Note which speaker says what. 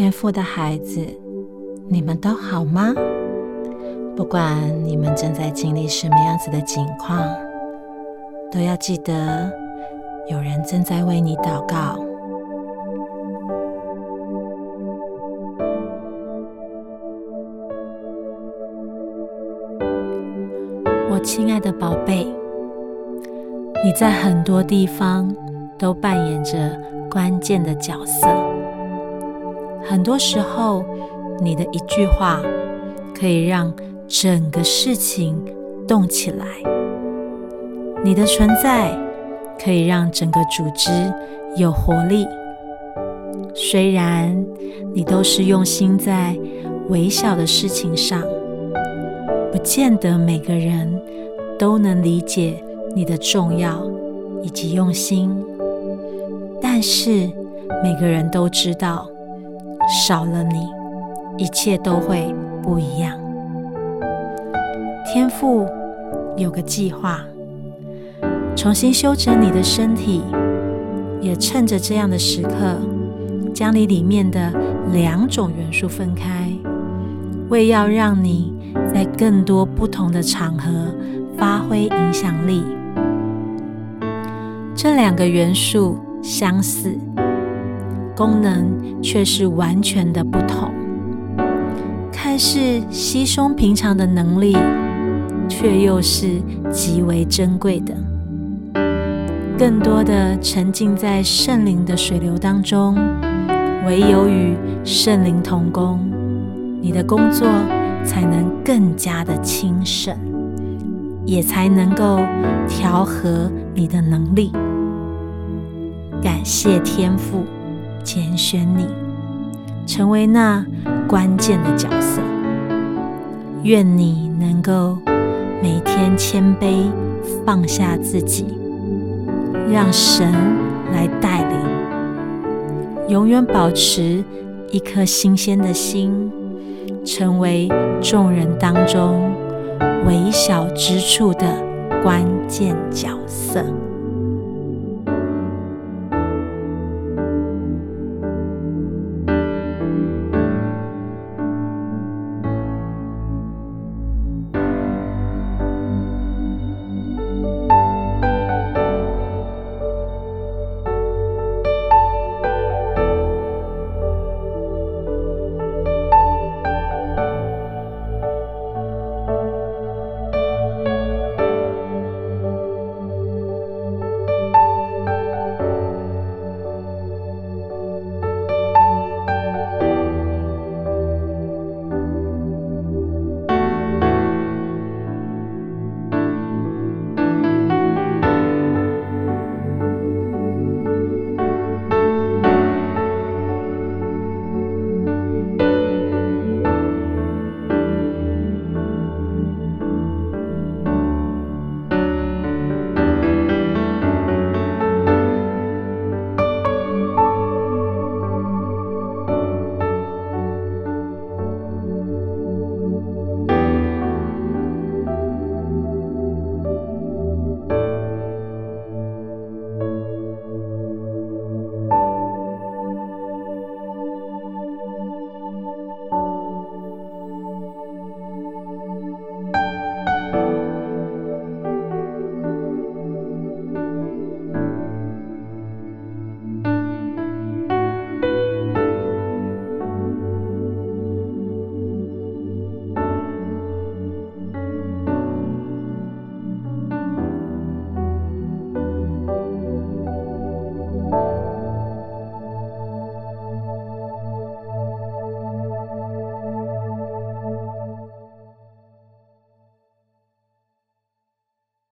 Speaker 1: 天赋的孩子，你们都好吗？不管你们正在经历什么样子的境况，都要记得有人正在为你祷告。我亲爱的宝贝，你在很多地方都扮演着关键的角色。很多时候，你的一句话可以让整个事情动起来。你的存在可以让整个组织有活力。虽然你都是用心在微小的事情上，不见得每个人都能理解你的重要以及用心，但是每个人都知道。少了你，一切都会不一样。天父有个计划，重新修整你的身体，也趁着这样的时刻，将你里面的两种元素分开，为要让你在更多不同的场合发挥影响力。这两个元素相似。功能却是完全的不同，看似稀松平常的能力，却又是极为珍贵的。更多的沉浸在圣灵的水流当中，唯有与圣灵同工，你的工作才能更加的轻省，也才能够调和你的能力。感谢天赋。拣选你，成为那关键的角色。愿你能够每天谦卑，放下自己，让神来带领，永远保持一颗新鲜的心，成为众人当中微小之处的关键角色。